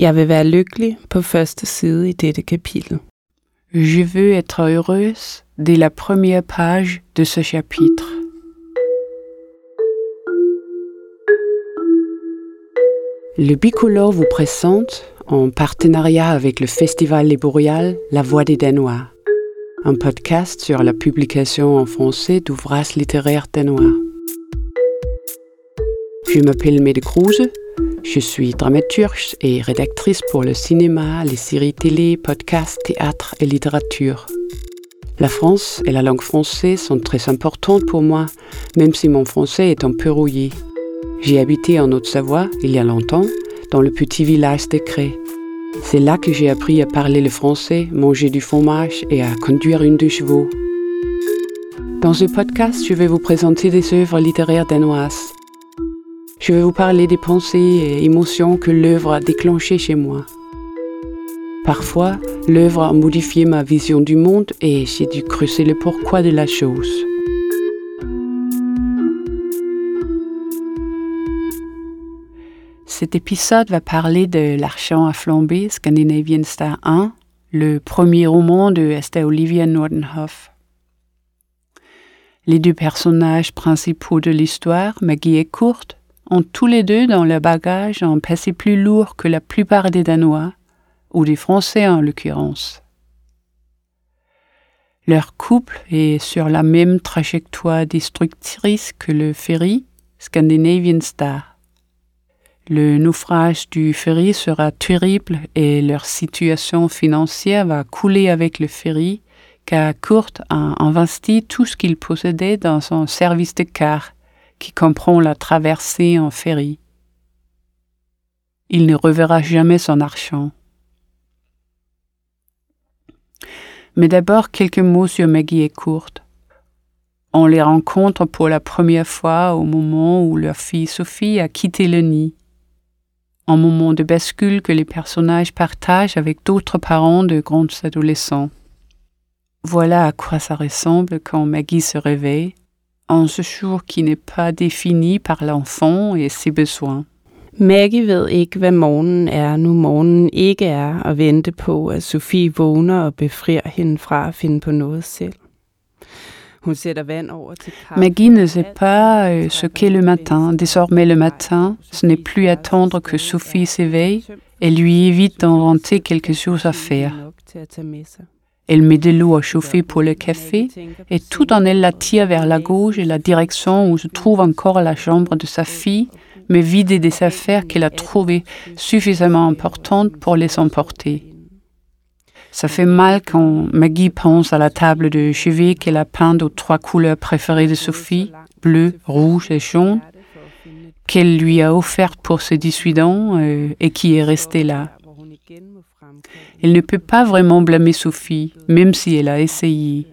Jeg vil være lykkelig på første side i dette kapitel. Je veux être heureuse dès la première page de ce chapitre. Le Bicolore vous présente, en partenariat avec le Festival Les Boréales, La Voix des Danois, un podcast sur la publication en français d'ouvrages littéraires danois. Je m'appelle Mede Kruse, je suis dramaturge et rédactrice pour le cinéma, les séries télé, podcasts, théâtre et littérature. La France et la langue française sont très importantes pour moi, même si mon français est un peu rouillé. J'ai habité en Haute-Savoie il y a longtemps, dans le petit village de Cré. C'est là que j'ai appris à parler le français, manger du fromage et à conduire une de chevaux. Dans ce podcast, je vais vous présenter des œuvres littéraires danoises. Je vais vous parler des pensées et émotions que l'œuvre a déclenchées chez moi. Parfois, l'œuvre a modifié ma vision du monde et j'ai dû creuser le pourquoi de la chose. Cet épisode va parler de L'Archant à flamber, Scandinavian Star 1, le premier roman de Esther Olivia Nordenhoff. Les deux personnages principaux de l'histoire, Maggie et Kurt, ont tous les deux dans leur bagage un passé plus lourd que la plupart des Danois, ou des Français en l'occurrence. Leur couple est sur la même trajectoire destructrice que le ferry Scandinavian Star. Le naufrage du ferry sera terrible et leur situation financière va couler avec le ferry car Kurt a investi tout ce qu'il possédait dans son service de car qui comprend la traversée en ferry. Il ne reverra jamais son argent. Mais d'abord quelques mots sur Maggie et Kurt. On les rencontre pour la première fois au moment où leur fille Sophie a quitté le nid. Un moment de bascule que les personnages partagent avec d'autres parents de grands adolescents. Voilà à quoi ça ressemble quand Maggie se réveille, en ce jour qui n'est pas défini par l'enfant et ses besoins. Maggie ved ikke, hvad morgenen er, nu morgenen ikke er at vente på, at Sofie vågner og befrier hende fra at finde på noget selv. Hun sætter vand over til Maggie ne sait pas euh, ce qu'est le matin. Désormais, le matin, ce n'est plus attendre que Sophie s'éveille et lui évite d'inventer quelque chose à faire. Elle met de l'eau à chauffer pour le café et tout en elle la tire vers la gauche et la direction où se trouve encore la chambre de sa fille, mais vidée des affaires qu'elle a trouvées suffisamment importantes pour les emporter. Ça fait mal quand Maggie pense à la table de chevet qu'elle a peinte aux trois couleurs préférées de Sophie, bleu, rouge et jaune, qu'elle lui a offerte pour ses 18 ans euh, et qui est restée là. Elle ne peut pas vraiment blâmer Sophie, même si elle a essayé.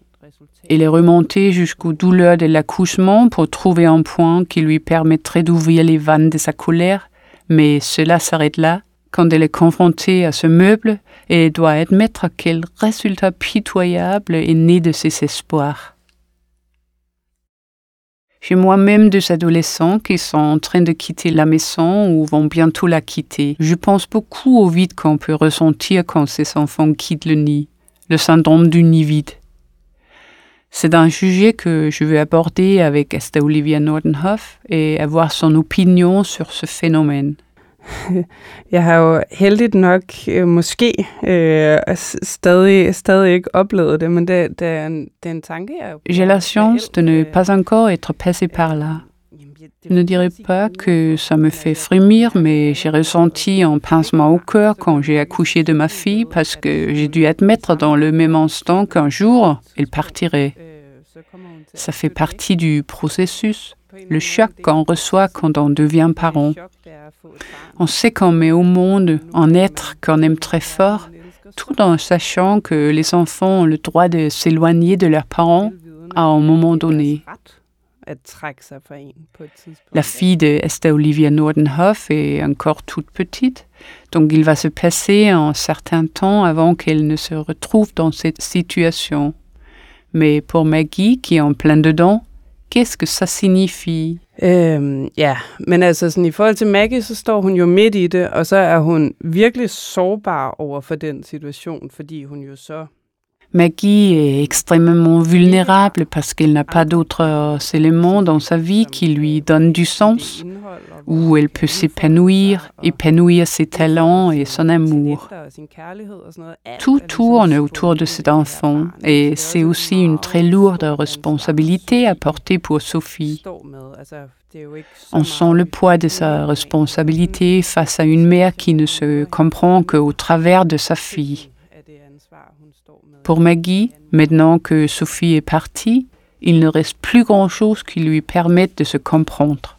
Elle est remontée jusqu'aux douleurs de l'accouchement pour trouver un point qui lui permettrait d'ouvrir les vannes de sa colère, mais cela s'arrête là quand elle est confrontée à ce meuble et doit admettre quel résultat pitoyable est né de ses espoirs. J'ai moi-même deux adolescents qui sont en train de quitter la maison ou vont bientôt la quitter. Je pense beaucoup au vide qu'on peut ressentir quand ces enfants quittent le nid, le syndrome du nid vide. C'est un sujet que je veux aborder avec Esther Olivia Nordenhoff et avoir son opinion sur ce phénomène. jeg har jo heldigt nok øh, måske øh, stadig, stadig ikke oplevet det, men det, det, er, en, det er en tanke, jeg J'ai la chance de ne pas encore être passé par là. Je ne dirais pas que ça me fait frémir, mais j'ai ressenti un pincement au cœur quand j'ai accouché de ma fille parce que j'ai dû admettre dans le même instant qu'un jour, elle partirait. Ça fait partie du processus, le choc qu'on reçoit quand on devient parent. On sait qu'on met au monde un être qu'on aime très fort, tout en sachant que les enfants ont le droit de s'éloigner de leurs parents à un moment donné. La fille de Esther Olivia Nordenhoff est encore toute petite, donc il va se passer un certain temps avant qu'elle ne se retrouve dans cette situation. Mais pour Maggie, qui est en plein dedans, qu'est-ce que ça signifie Øhm, ja, men altså sådan, i forhold til Maggie, så står hun jo midt i det, og så er hun virkelig sårbar over for den situation, fordi hun jo så Maggie est extrêmement vulnérable parce qu'elle n'a pas d'autres éléments dans sa vie qui lui donnent du sens, où elle peut s'épanouir, épanouir ses talents et son amour. Tout tourne autour de cet enfant et c'est aussi une très lourde responsabilité à porter pour Sophie. On sent le poids de sa responsabilité face à une mère qui ne se comprend qu'au travers de sa fille. Pour Maggie, maintenant que Sophie est partie, il ne reste plus grand-chose qui lui permette de se comprendre.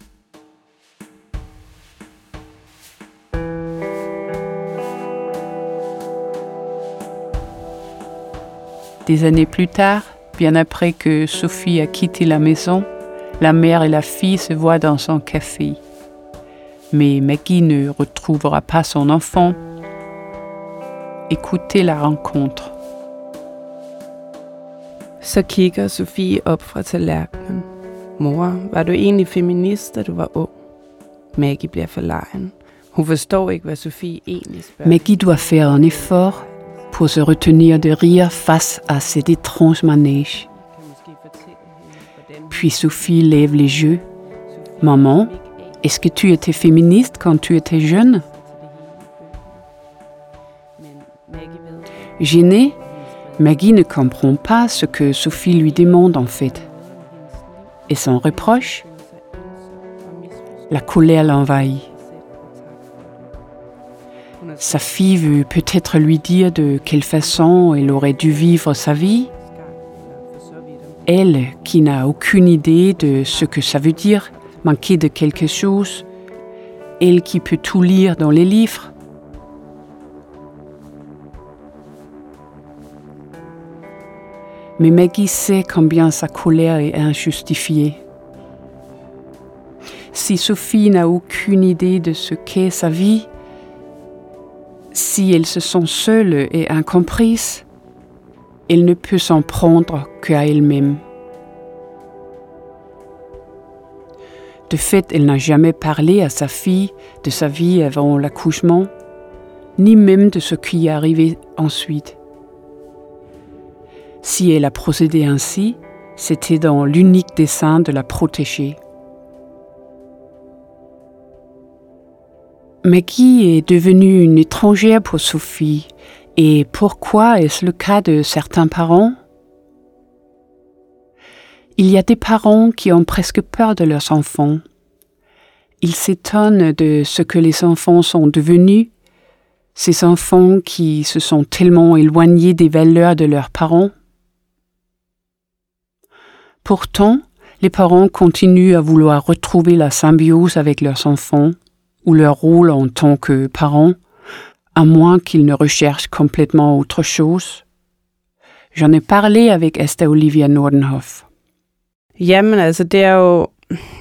Des années plus tard, bien après que Sophie a quitté la maison, la mère et la fille se voient dans son café. Mais Maggie ne retrouvera pas son enfant. Écoutez la rencontre. Så kigger Sofie op fra tallerkenen. Mor, var du egentlig feminist, da du var? Maggie bliver forlegen. Hun forstår ikke, hvad Sofie egentlig spørger. Maggie doit faire un effort pour se retenir de rire face à cet étrange manège. Puis Sophie lève les yeux. Maman, est-ce que tu étais féministe quand tu étais jeune? Maggie ne comprend pas ce que Sophie lui demande en fait. Et son reproche? La colère l'envahit. Sa fille veut peut-être lui dire de quelle façon elle aurait dû vivre sa vie. Elle, qui n'a aucune idée de ce que ça veut dire, manquer de quelque chose, elle qui peut tout lire dans les livres, mais Maggie sait combien sa colère est injustifiée. Si Sophie n'a aucune idée de ce qu'est sa vie, si elle se sent seule et incomprise, elle ne peut s'en prendre qu'à elle-même. De fait, elle n'a jamais parlé à sa fille de sa vie avant l'accouchement, ni même de ce qui est arrivé ensuite. Si elle a procédé ainsi, c'était dans l'unique dessein de la protéger. Maggie est devenue une étrangère pour Sophie? Et pourquoi est-ce le cas de certains parents? Il y a des parents qui ont presque peur de leurs enfants. Ils s'étonnent de ce que les enfants sont devenus, ces enfants qui se sont tellement éloignés des valeurs de leurs parents. Pourtant, les parents continuent à vouloir retrouver la symbiose avec leurs enfants ou leur rôle en tant que parents, à moins qu'ils ne recherchent complètement autre chose. J'en ai parlé avec Esther Olivia Nordenhoff. Jamen altså, det er jo,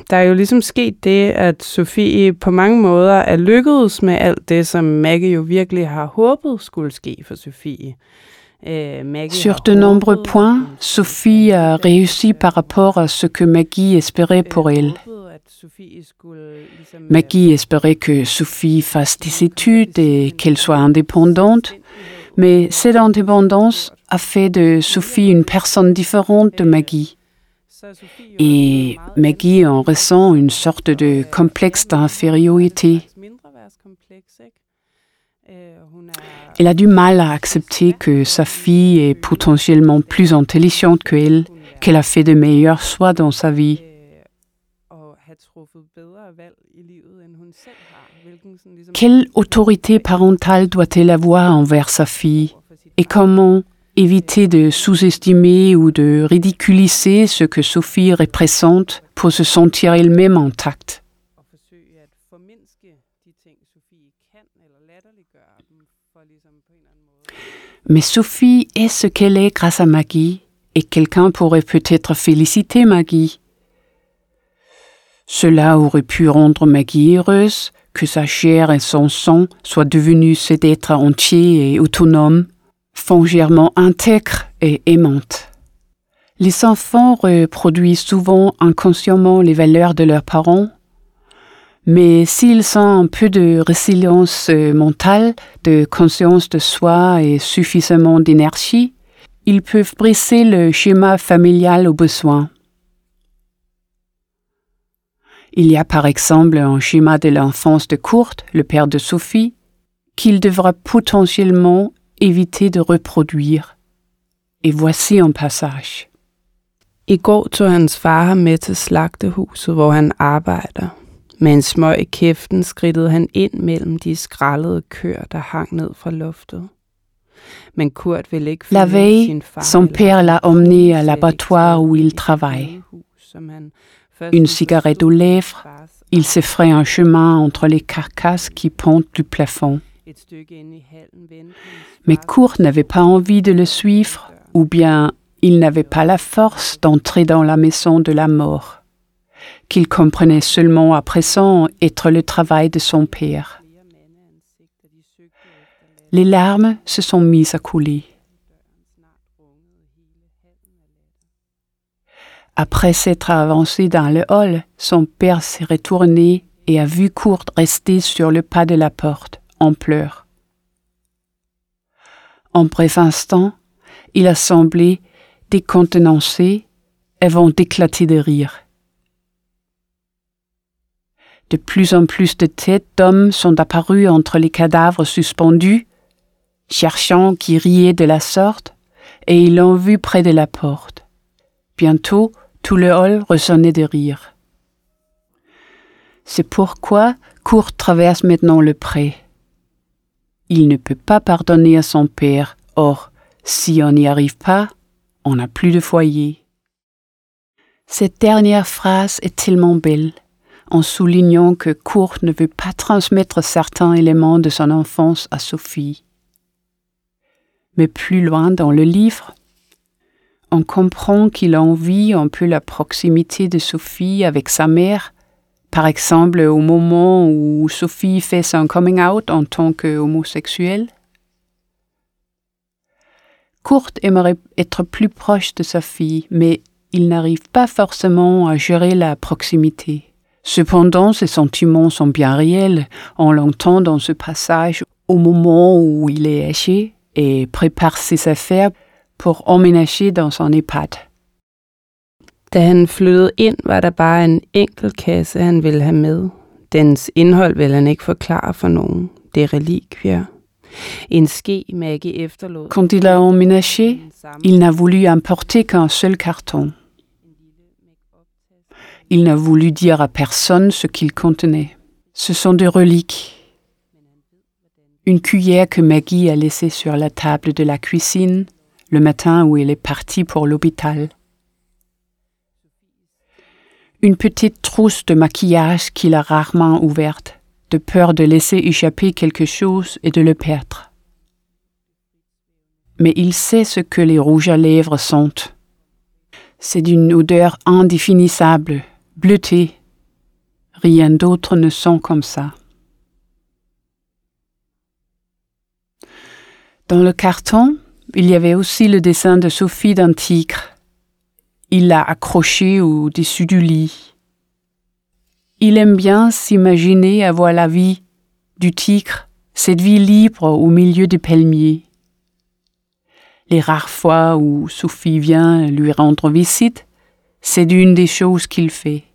der er jo ligesom sket det, at Sofie på mange måder er lykkedes med alt det, som Maggie jo virkelig har håbet skulle ske for Sofie. Sur de nombreux points, Sophie a réussi par rapport à ce que Maggie espérait pour elle. Maggie espérait que Sophie fasse des études et qu'elle soit indépendante, mais cette indépendance a fait de Sophie une personne différente de Maggie. Et Maggie en ressent une sorte de complexe d'infériorité. Elle a du mal à accepter que sa fille est potentiellement plus intelligente qu'elle, qu'elle a fait de meilleurs choix dans sa vie. Quelle autorité parentale doit-elle avoir envers sa fille? Et comment éviter de sous-estimer ou de ridiculiser ce que Sophie représente pour se sentir elle-même intacte? Mais Sophie est ce qu'elle est grâce à Maggie, et quelqu'un pourrait peut-être féliciter Maggie. Cela aurait pu rendre Maggie heureuse, que sa chair et son sang soient devenus cet être entier et autonome, foncièrement intègre et aimante. Les enfants reproduisent souvent inconsciemment les valeurs de leurs parents, mais s'ils ont un peu de résilience mentale, de conscience de soi et suffisamment d'énergie, ils peuvent briser le schéma familial au besoin. Il y a par exemple un schéma de l'enfance de Kurt, le père de Sophie, qu'il devra potentiellement éviter de reproduire. Et voici un passage. I går tog hans far ham med til slagtehuset, hvor han arbejder. Med en smøg i kæften skridtede han ind mellem de skrællede køer, der hang ned fra loftet. Men Kurt ville ikke La veille, son père l'a emmené à l'abattoir où il travaille. Une cigarette aux lèvres, il se ferait un chemin entre les carcasses qui pendent du plafond. Mais Kurt n'avait pas envie de le suivre, ou bien il n'avait pas la force d'entrer dans la maison de la mort, qu'il comprenait seulement à présent être le travail de son père. Les larmes se sont mises à couler. Après s'être avancé dans le hall, son père s'est retourné et a vu Kurt rester sur le pas de la porte, en pleurs. En bref instant, il a semblé décontenancé avant d'éclater de rire. De plus en plus de têtes d'hommes sont apparues entre les cadavres suspendus, cherchant qui riait de la sorte, et ils l'ont vu près de la porte. Bientôt, tout le hall résonnait de rire. C'est pourquoi Kurt traverse maintenant le pré. Il ne peut pas pardonner à son père, or, si on n'y arrive pas, on n'a plus de foyer. Cette dernière phrase est tellement belle, en soulignant que Kurt ne veut pas transmettre certains éléments de son enfance à Sophie. Mais plus loin dans le livre, on comprend qu'il a envie un peu la proximité de Sophie avec sa mère, par exemple au moment où Sophie fait son coming out en tant qu'homosexuelle. Kurt aimerait être plus proche de sa fille, mais il n'arrive pas forcément à gérer la proximité. Cependant, ses sentiments sont bien réels. On l'entend dans ce passage au moment où il est âgé et prépare ses affaires pour emménager dans son EHPAD. Da han flyttede ind, var der bare en enkelt kasse, han ville have med. Dens indhold vil han ikke forklare for nogen. Det er relikvier. En ske, Maggie efterlod. Quand il a emménagé, il n'a voulu importer qu'un seul carton. Il n'a voulu dire à personne ce qu'il contenait. Ce sont des reliques. Une cuillère que Maggie a laissée sur la table de la cuisine, le matin où elle est partie pour l'hôpital. Une petite trousse de maquillage qu'il a rarement ouverte, de peur de laisser échapper quelque chose et de le perdre. Mais il sait ce que les rouges à lèvres sont. C'est d'une odeur indéfinissable, bleutée. Rien d'autre ne sent comme ça. Dans le carton, il y avait aussi le dessin de Sophie d'un tigre. Il l'a accroché au-dessus du lit. Il aime bien s'imaginer avoir la vie du tigre, cette vie libre au milieu des palmiers. Les rares fois où Sophie vient lui rendre visite, c'est d'une des choses qu'il fait.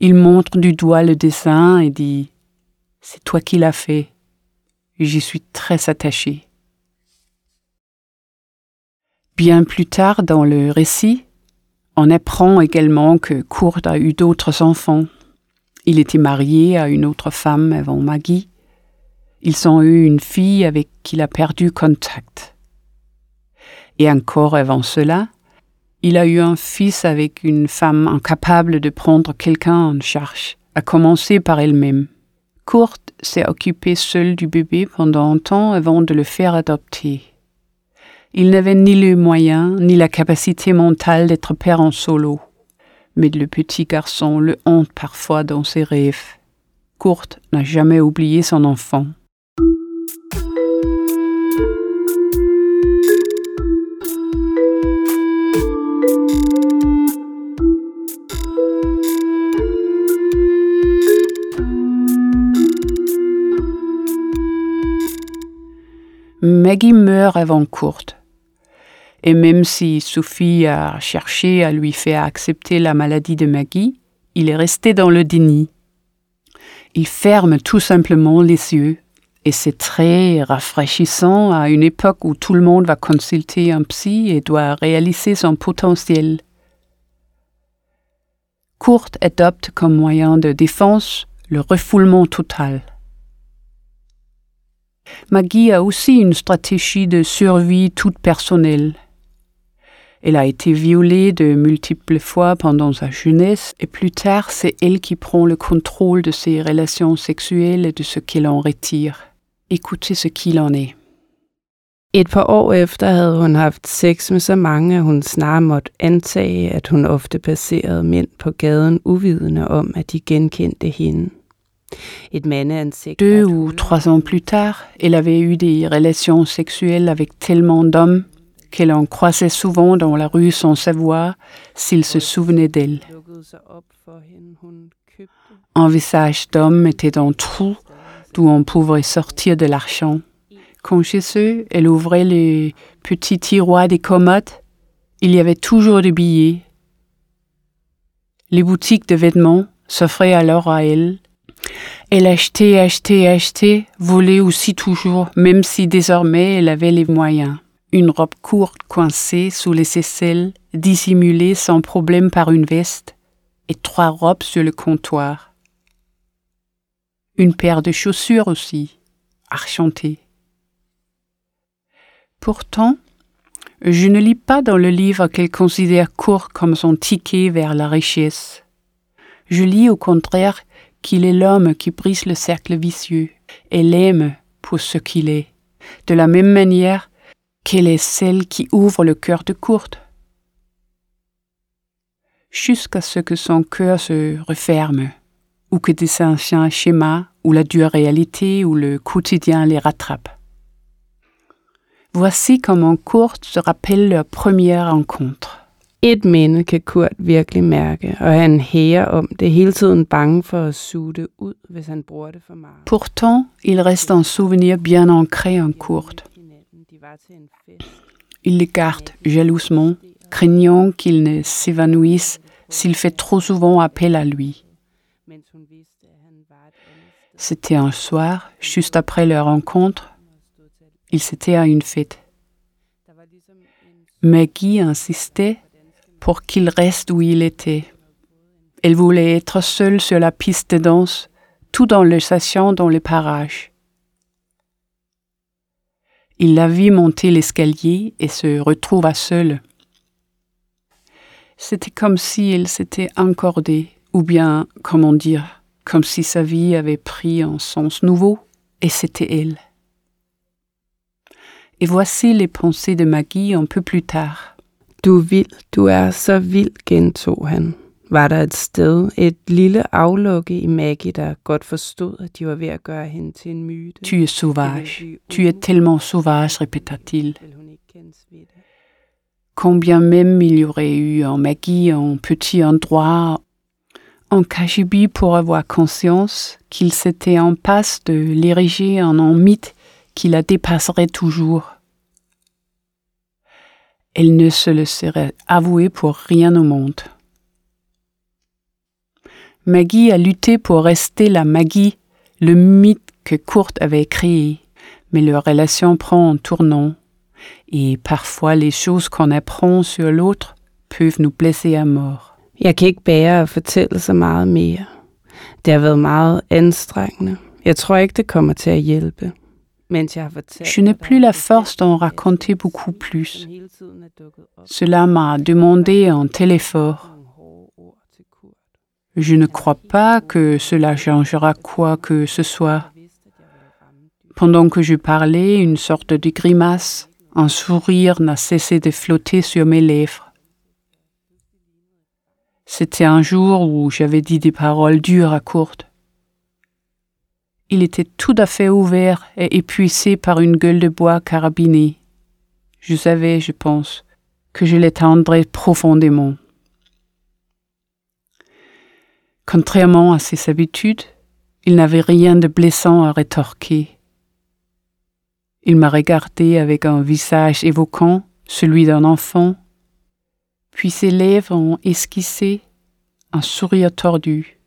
Il montre du doigt le dessin et dit C'est toi qui l'as fait. J'y suis très attaché. Bien plus tard dans le récit, on apprend également que Kurt a eu d'autres enfants. Il était marié à une autre femme avant Maggie. Ils ont eu une fille avec qui il a perdu contact. Et encore avant cela, il a eu un fils avec une femme incapable de prendre quelqu'un en charge, à commencer par elle-même. Kurt s'est occupé seul du bébé pendant un temps avant de le faire adopter. Il n'avait ni les moyens ni la capacité mentale d'être père en solo. Mais le petit garçon le hante parfois dans ses rêves. Kurt n'a jamais oublié son enfant. Maggie meurt avant Kurt. Et même si Sophie a cherché à lui faire accepter la maladie de Maggie, il est resté dans le déni. Il ferme tout simplement les yeux. Et c'est très rafraîchissant à une époque où tout le monde va consulter un psy et doit réaliser son potentiel. Kurt adopte comme moyen de défense le refoulement total. Maggie a aussi une stratégie de survie toute personnelle. Elle a été violée de multiples fois pendant sa jeunesse et plus tard c'est elle qui prend le contrôle de ses relations sexuelles et de ce qu'elle en retire. Écoutez ce qu'il en est. Et par år efter havde hun haft sex med så mange, at hun snarere måtte antage, at hun ofte passerede mænd på gaden uvidende om, at de genkendte hende. Deux ou trois ans plus tard, elle avait eu des relations sexuelles avec tellement d'hommes qu'elle en croisait souvent dans la rue sans savoir s'ils se souvenaient d'elle. Un visage d'homme était un trou d'où on pouvait sortir de l'argent. Quand chez eux, elle ouvrait les petits tiroirs des commodes, il y avait toujours des billets. Les boutiques de vêtements s'offraient alors à elle elle achetait, achetait, achetait, volait aussi toujours, même si désormais elle avait les moyens. Une robe courte coincée sous les aisselles, dissimulée sans problème par une veste, et trois robes sur le comptoir. Une paire de chaussures aussi, argentées. Pourtant, je ne lis pas dans le livre qu'elle considère court comme son ticket vers la richesse. Je lis au contraire qu'il est l'homme qui brise le cercle vicieux et l'aime pour ce qu'il est, de la même manière qu'elle est celle qui ouvre le cœur de Kurt, jusqu'à ce que son cœur se referme, ou que des anciens schémas, ou la dure réalité, ou le quotidien les rattrape. Voici comment Kurt se rappelle leur première rencontre. Et minde kan Kurt virkelig mærke, og han hæger om det hele tiden bange for at suge det ud, hvis han bruger det for meget. Pourtant, il reste un souvenir bien ancré en Kurt. Il le garde jalousement, craignant qu'il ne s'évanouisse s'il fait trop souvent appel à lui. C'était un soir, juste après leur rencontre. Ils étaient à une fête. Maggie insistait pour qu'il reste où il était. Elle voulait être seule sur la piste de danse, tout dans le sachant dans les parages. Il la vit monter l'escalier et se retrouva seule. C'était comme si elle s'était encordée, ou bien, comment dire, comme si sa vie avait pris un sens nouveau, et c'était elle. Et voici les pensées de Maggie un peu plus tard. Du er vild, du er så vild, gentog han. Var der et sted, et lille aflukke i Maggie, der godt forstod, at de var ved at gøre hende til en myte? Tu es sauvage. Tu es tellement sauvage, répéta-t-il. Combien même il y aurait eu en Maggie un petit endroit en Kajibi pour avoir conscience qu'il s'était en passe de l'ériger en un mythe qui la dépasserait toujours elle ne se le serait avouée pour rien au monde. Maggie a lutté pour rester la Maggie, le mythe que Kurt avait créé, mais leur relation prend un tournant, et parfois les choses qu'on apprend sur l'autre peuvent nous blesser à mort. Jeg kan ikke bære at fortælle så meget mere. Det har været meget anstrengende. Jeg tror ikke, det kommer til at hjælpe. Je n'ai plus la force d'en raconter beaucoup plus. Cela m'a demandé un tel effort. Je ne crois pas que cela changera quoi que ce soit. Pendant que je parlais, une sorte de grimace, un sourire n'a cessé de flotter sur mes lèvres. C'était un jour où j'avais dit des paroles dures à courte. Il était tout à fait ouvert et épuisé par une gueule de bois carabinée. Je savais, je pense, que je l'étendrais profondément. Contrairement à ses habitudes, il n'avait rien de blessant à rétorquer. Il m'a regardé avec un visage évoquant, celui d'un enfant, puis ses lèvres ont esquissé un sourire tordu.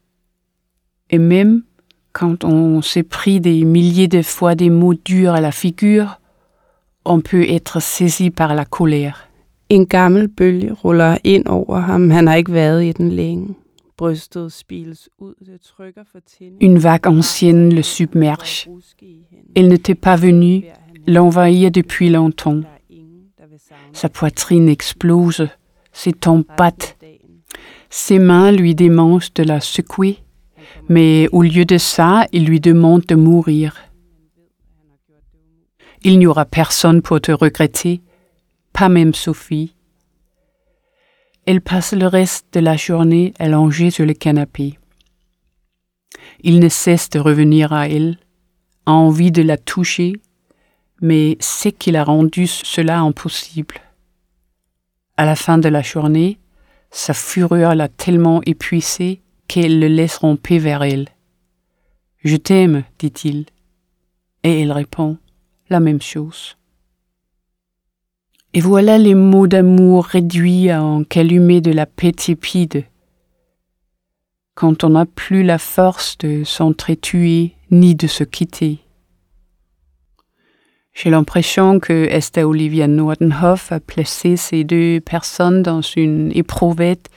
Et même quand on s'est pris des milliers de fois des mots durs à la figure, on peut être saisi par la colère. En gammel bølge ruller ind over ham. Han har ikke været i den længe. Brystet spiles ud. Det trykker for Une vague ancienne le submerge. Elle n'était pas venue l'envahir depuis longtemps. Sa poitrine explose, ses tempes battent. Ses mains lui demandent de la secouer, mais au lieu de ça, il lui demande de mourir. Il n'y aura personne pour te regretter, pas même Sophie. Elle passe le reste de la journée allongée sur le canapé. Il ne cesse de revenir à elle, a envie de la toucher, mais sait qu'il a rendu cela impossible. À la fin de la journée, sa fureur l'a tellement épuisé qu'elle le laisse romper vers elle. Je t'aime, dit-il. Et elle répond la même chose. Et voilà les mots d'amour réduits à en calumer de la paix tépide. Quand on n'a plus la force de s'entretuer ni de se quitter. J'ai l'impression que Esther Olivia Nordenhoff a placé ces deux personnes dans une éprouvette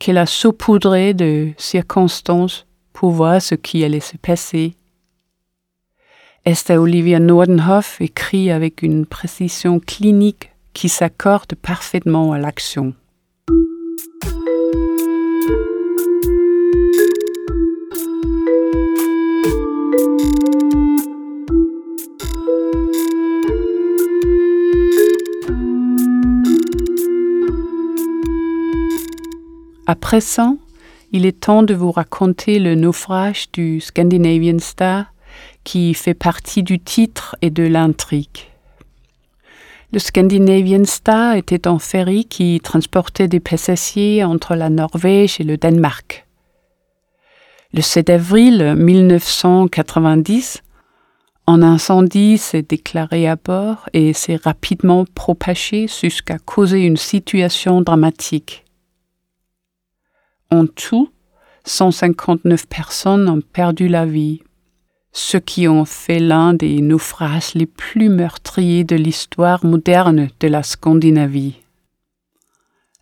qu'elle a saupoudrée de circonstances pour voir ce qui allait se passer. Esther Olivia Nordenhoff écrit avec une précision clinique qui s'accorde parfaitement à l'action. À présent, il est temps de vous raconter le naufrage du Scandinavian Star qui fait partie du titre et de l'intrigue. Le Scandinavian Star était un ferry qui transportait des passagers entre la Norvège et le Danemark. Le 7 avril 1990, un incendie s'est déclaré à bord et s'est rapidement propagé jusqu'à causer une situation dramatique. En tout, 159 personnes ont perdu la vie, ce qui en fait l'un des naufrages les plus meurtriers de l'histoire moderne de la Scandinavie.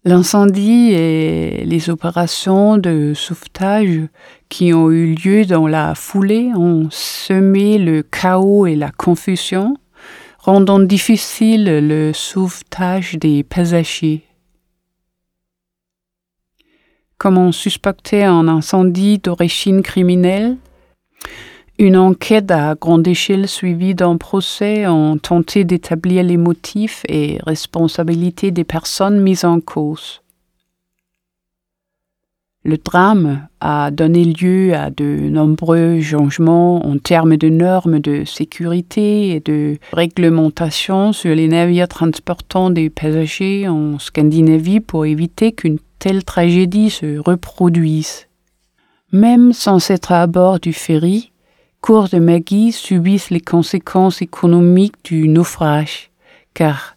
L'incendie et les opérations de sauvetage qui ont eu lieu dans la foulée ont semé le chaos et la confusion, rendant difficile le sauvetage des passagers comme on suspectait un incendie d'origine criminelle. Une enquête à grande échelle suivie d'un procès ont tenté d'établir les motifs et responsabilités des personnes mises en cause. Le drame a donné lieu à de nombreux changements en termes de normes de sécurité et de réglementation sur les navires transportant des passagers en Scandinavie pour éviter qu'une telle tragédie se reproduise. Même sans être à bord du ferry, Cour de Maggie subissent les conséquences économiques du naufrage, car,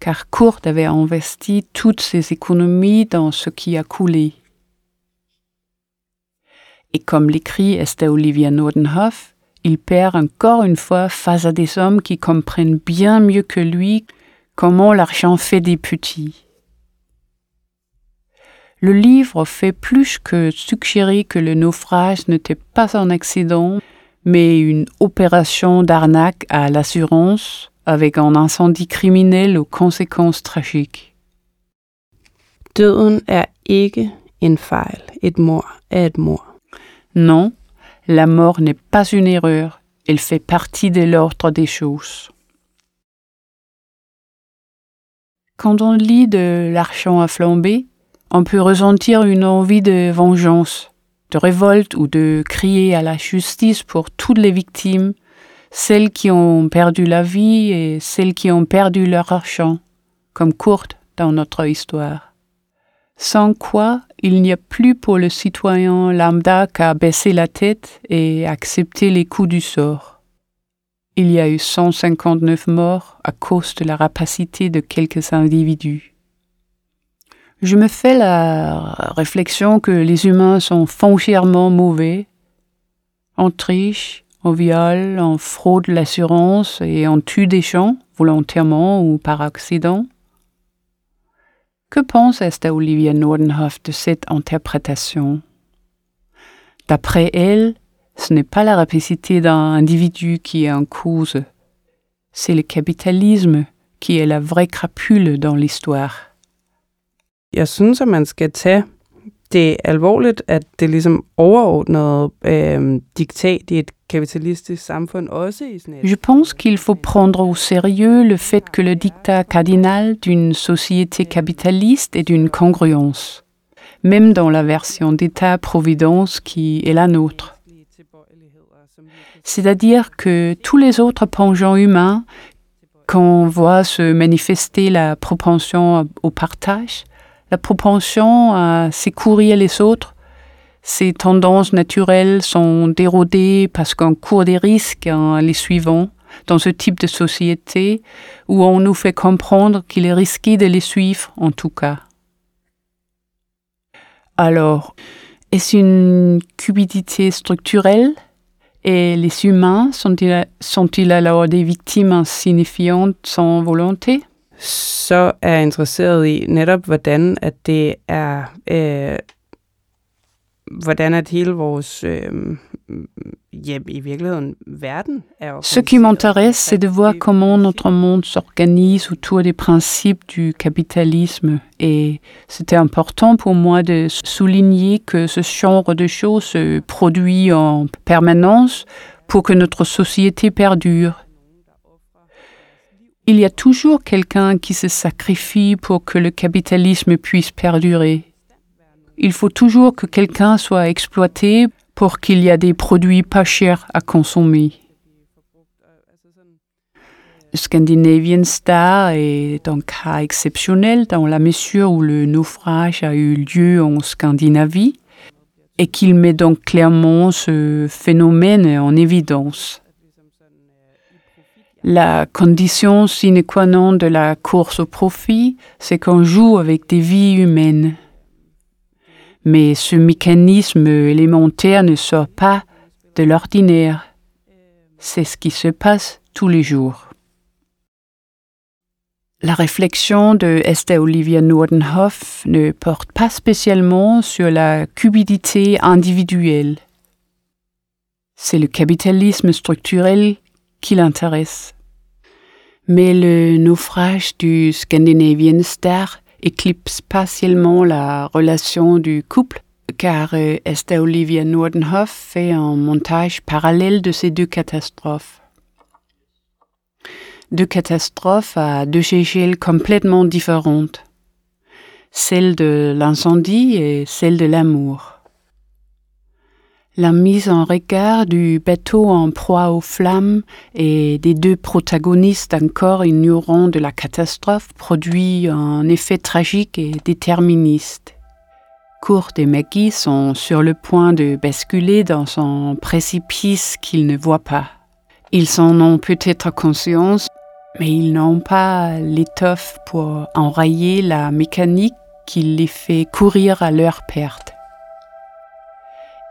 car Kurt avait investi toutes ses économies dans ce qui a coulé. Et comme l'écrit Esther Olivia Nordenhoff, il perd encore une fois face à des hommes qui comprennent bien mieux que lui comment l'argent fait des petits. Le livre fait plus que suggérer que le naufrage n'était pas un accident, mais une opération d'arnaque à l'assurance avec un incendie criminel aux conséquences tragiques. Døden er ikke en fejl. Et mord er et mord. Non, la mort n'est pas une erreur, elle fait partie de l'ordre des choses. Quand on lit de l'argent à flamber, on peut ressentir une envie de vengeance, de révolte ou de crier à la justice pour toutes les victimes, celles qui ont perdu la vie et celles qui ont perdu leur argent, comme Kurt dans notre histoire. Sans quoi il n'y a plus pour le citoyen lambda qu'à baisser la tête et accepter les coups du sort. il y a eu 159 morts à cause de la rapacité de quelques individus. Je me fais la réflexion que les humains sont foncièrement mauvais. On triche, on viole, on fraude l'assurance et on tue des gens, volontairement ou par accident. Que pense Esther Olivia Nordenhoff de cette interprétation? D'après elle, ce n'est pas la rapacité d'un individu qui est en cause, c'est le capitalisme qui est la vraie crapule dans l'histoire. Je pense qu'il faut prendre au sérieux le fait que le dictat cardinal d'une société capitaliste est d'une congruence, même dans la version d'État-providence qui est la nôtre. C'est-à-dire que tous les autres penchants humains, qu'on voit se manifester la propension au partage, la propension à secourir les autres, ces tendances naturelles sont dérodées parce qu'on court des risques en les suivant dans ce type de société où on nous fait comprendre qu'il est risqué de les suivre en tout cas. Alors, est-ce une cupidité structurelle? Et les humains sont-ils sont alors des victimes insignifiantes sans volonté? Så er jeg interesseret i netop, hvordan at det er, øh, hvordan at hele vores, øh, ja, i virkeligheden verden er Ce qui m'intéresse, c'est de voir comment notre monde s'organise autour des principes du capitalisme. Et c'était important pour moi de souligner que ce genre de choses se produit en permanence pour que notre société perdure. Il y a toujours quelqu'un qui se sacrifie pour que le capitalisme puisse perdurer. Il faut toujours que quelqu'un soit exploité pour qu'il y ait des produits pas chers à consommer. Scandinavian Star est un cas exceptionnel dans la mesure où le naufrage a eu lieu en Scandinavie et qu'il met donc clairement ce phénomène en évidence. La condition sine qua non de la course au profit, c'est qu'on joue avec des vies humaines. Mais ce mécanisme élémentaire ne sort pas de l'ordinaire. C'est ce qui se passe tous les jours. La réflexion de Esther Olivia Nordenhoff ne porte pas spécialement sur la cupidité individuelle. C'est le capitalisme structurel qui l'intéresse. Mais le naufrage du Scandinavian Star éclipse partiellement la relation du couple, car euh, Esther Olivia Nordenhoff fait un montage parallèle de ces deux catastrophes. Deux catastrophes à deux échelles complètement différentes, celle de l'incendie et celle de l'amour. La mise en regard du bateau en proie aux flammes et des deux protagonistes encore ignorants de la catastrophe produit un effet tragique et déterministe. Kurt et Maggie sont sur le point de basculer dans un précipice qu'ils ne voient pas. Ils en ont peut-être conscience, mais ils n'ont pas l'étoffe pour enrayer la mécanique qui les fait courir à leur perte.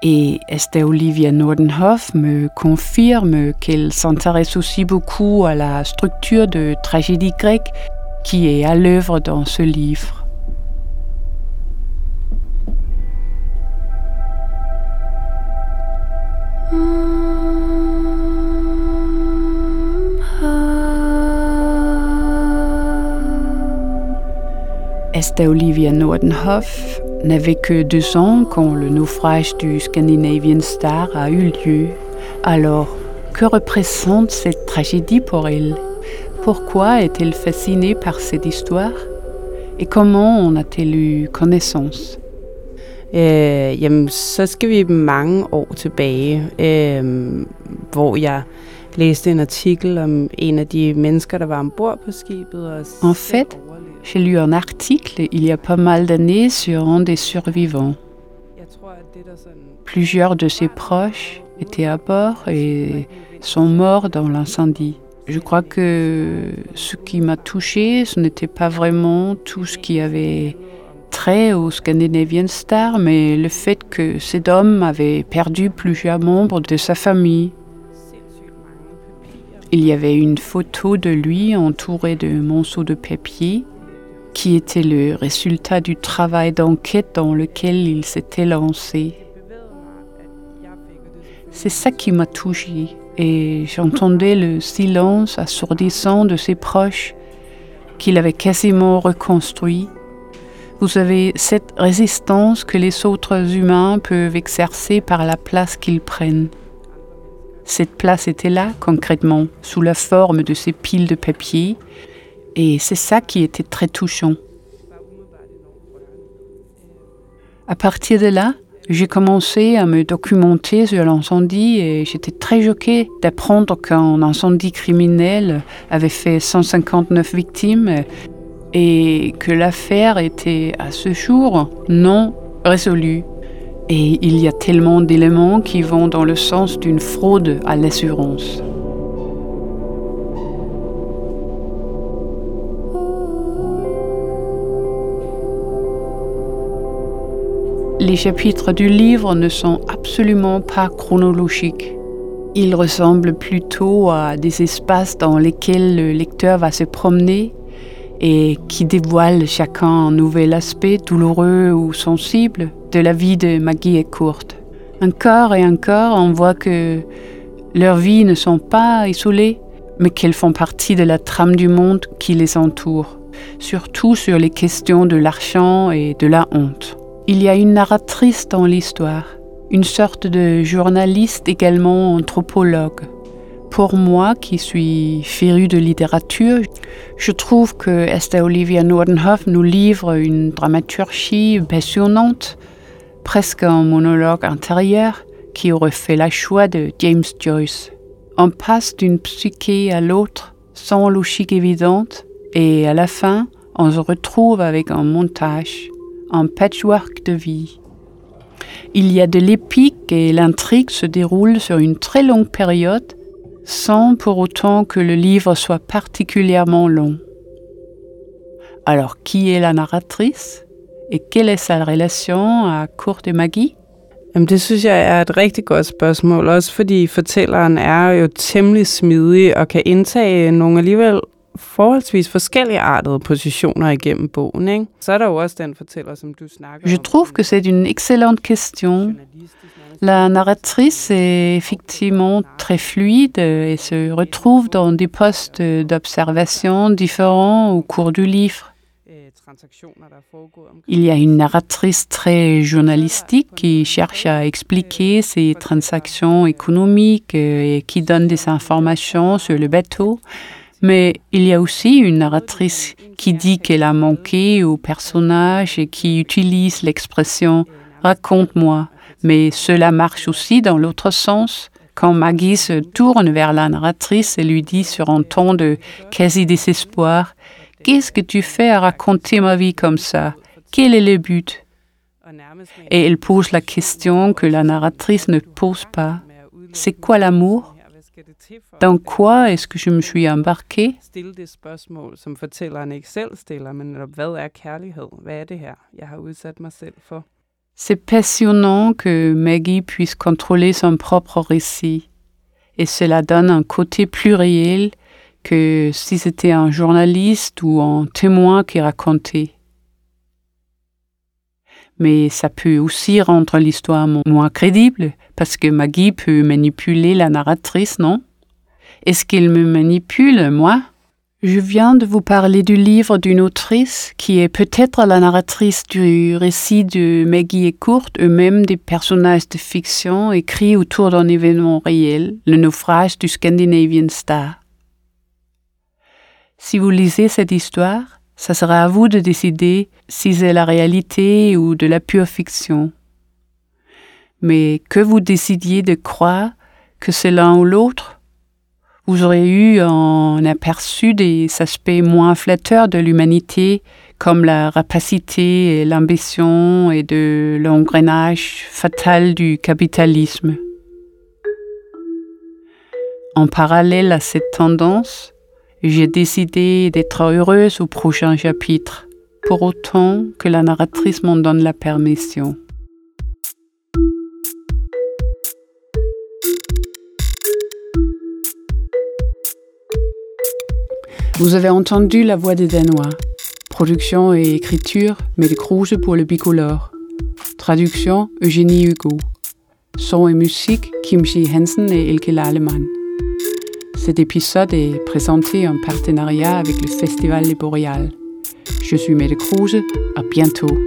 Et Esther Olivia Nordenhoff me confirme qu'elle s'intéresse aussi beaucoup à la structure de tragédie grecque qui est à l'œuvre dans ce livre. Esther Olivia Nordenhoff n'avait que deux ans quand le naufrage du Scandinavian Star a eu lieu. Alors, que représente cette tragédie pour elle? Pourquoi est-elle fascinée par cette histoire? Et comment en a-t-elle eu connaissance? Øh, jamen, så skal vi mange år tilbage, øh, hvor jeg læste en artikel om en af de mennesker, der var ombord på skibet. Og en fait, J'ai lu un article il y a pas mal d'années sur un des survivants. Plusieurs de ses proches étaient à bord et sont morts dans l'incendie. Je crois que ce qui m'a touché, ce n'était pas vraiment tout ce qui avait trait au Scandinavian Star, mais le fait que cet homme avait perdu plusieurs membres de sa famille. Il y avait une photo de lui entouré de monceaux de papier qui était le résultat du travail d'enquête dans lequel il s'était lancé. C'est ça qui m'a touché et j'entendais le silence assourdissant de ses proches qu'il avait quasiment reconstruit. Vous avez cette résistance que les autres humains peuvent exercer par la place qu'ils prennent. Cette place était là, concrètement, sous la forme de ces piles de papier, et c'est ça qui était très touchant. À partir de là, j'ai commencé à me documenter sur l'incendie et j'étais très choquée d'apprendre qu'un incendie criminel avait fait 159 victimes et que l'affaire était à ce jour non résolue. Et il y a tellement d'éléments qui vont dans le sens d'une fraude à l'assurance. Les chapitres du livre ne sont absolument pas chronologiques. Ils ressemblent plutôt à des espaces dans lesquels le lecteur va se promener et qui dévoilent chacun un nouvel aspect douloureux ou sensible de la vie de Maggie et Kurt. Encore et encore, on voit que leurs vies ne sont pas isolées, mais qu'elles font partie de la trame du monde qui les entoure, surtout sur les questions de l'argent et de la honte. Il y a une narratrice dans l'histoire, une sorte de journaliste également anthropologue. Pour moi, qui suis féru de littérature, je trouve que Esther Olivia Nordenhoff nous livre une dramaturgie passionnante, presque un monologue intérieur qui aurait fait la choix de James Joyce. On passe d'une psyché à l'autre sans logique évidente et à la fin, on se retrouve avec un montage un patchwork de vie. Il y a de l'épique et l'intrigue se déroule sur une très longue période sans pour autant que le livre soit particulièrement long. Alors, qui est la narratrice et quelle est sa relation à Kurt et Maggie Jamen, det synes jeg er et rigtig godt spørgsmål, også fordi fortælleren er jo temmelig smidig og kan indtage nogle alligevel forholdsvis forskelligartede positioner igennem bogen. Ikke? Så er der jo også den fortæller, som du snakker Je trouve que c'est une excellente question. La narratrice est effectivement très fluide et se retrouve dans des postes d'observation différents au cours du livre. Il y a une narratrice très journalistique qui cherche à expliquer ces transactions économiques et qui donne des informations sur le bateau. Mais il y a aussi une narratrice qui dit qu'elle a manqué au personnage et qui utilise l'expression raconte-moi. Mais cela marche aussi dans l'autre sens. Quand Maggie se tourne vers la narratrice et lui dit sur un ton de quasi-désespoir Qu'est-ce que tu fais à raconter ma vie comme ça? Quel est le but? Et elle pose la question que la narratrice ne pose pas. C'est quoi l'amour? Dans quoi est-ce que je me suis embarqué C'est passionnant que Maggie puisse contrôler son propre récit et cela donne un côté plus réel que si c'était un journaliste ou un témoin qui racontait. Mais ça peut aussi rendre l'histoire moins crédible parce que Maggie peut manipuler la narratrice, non? Est-ce qu'il me manipule, moi? Je viens de vous parler du livre d'une autrice qui est peut-être la narratrice du récit de Maggie et Kurt, eux-mêmes des personnages de fiction écrits autour d'un événement réel, le naufrage du Scandinavian Star. Si vous lisez cette histoire, ça sera à vous de décider si c'est la réalité ou de la pure fiction. Mais que vous décidiez de croire que c'est l'un ou l'autre, vous aurez eu un aperçu des aspects moins flatteurs de l'humanité, comme la rapacité et l'ambition et de l'engrenage fatal du capitalisme. En parallèle à cette tendance, j'ai décidé d'être heureuse au prochain chapitre, pour autant que la narratrice m'en donne la permission. Vous avez entendu la voix des Danois. Production et écriture, Kruse pour le bicolore. Traduction, Eugénie Hugo. Son et musique, Kimchi Hansen et Elke Lalemann. Cet épisode est présenté en partenariat avec le Festival Les Boréales. Je suis Kruse, à bientôt.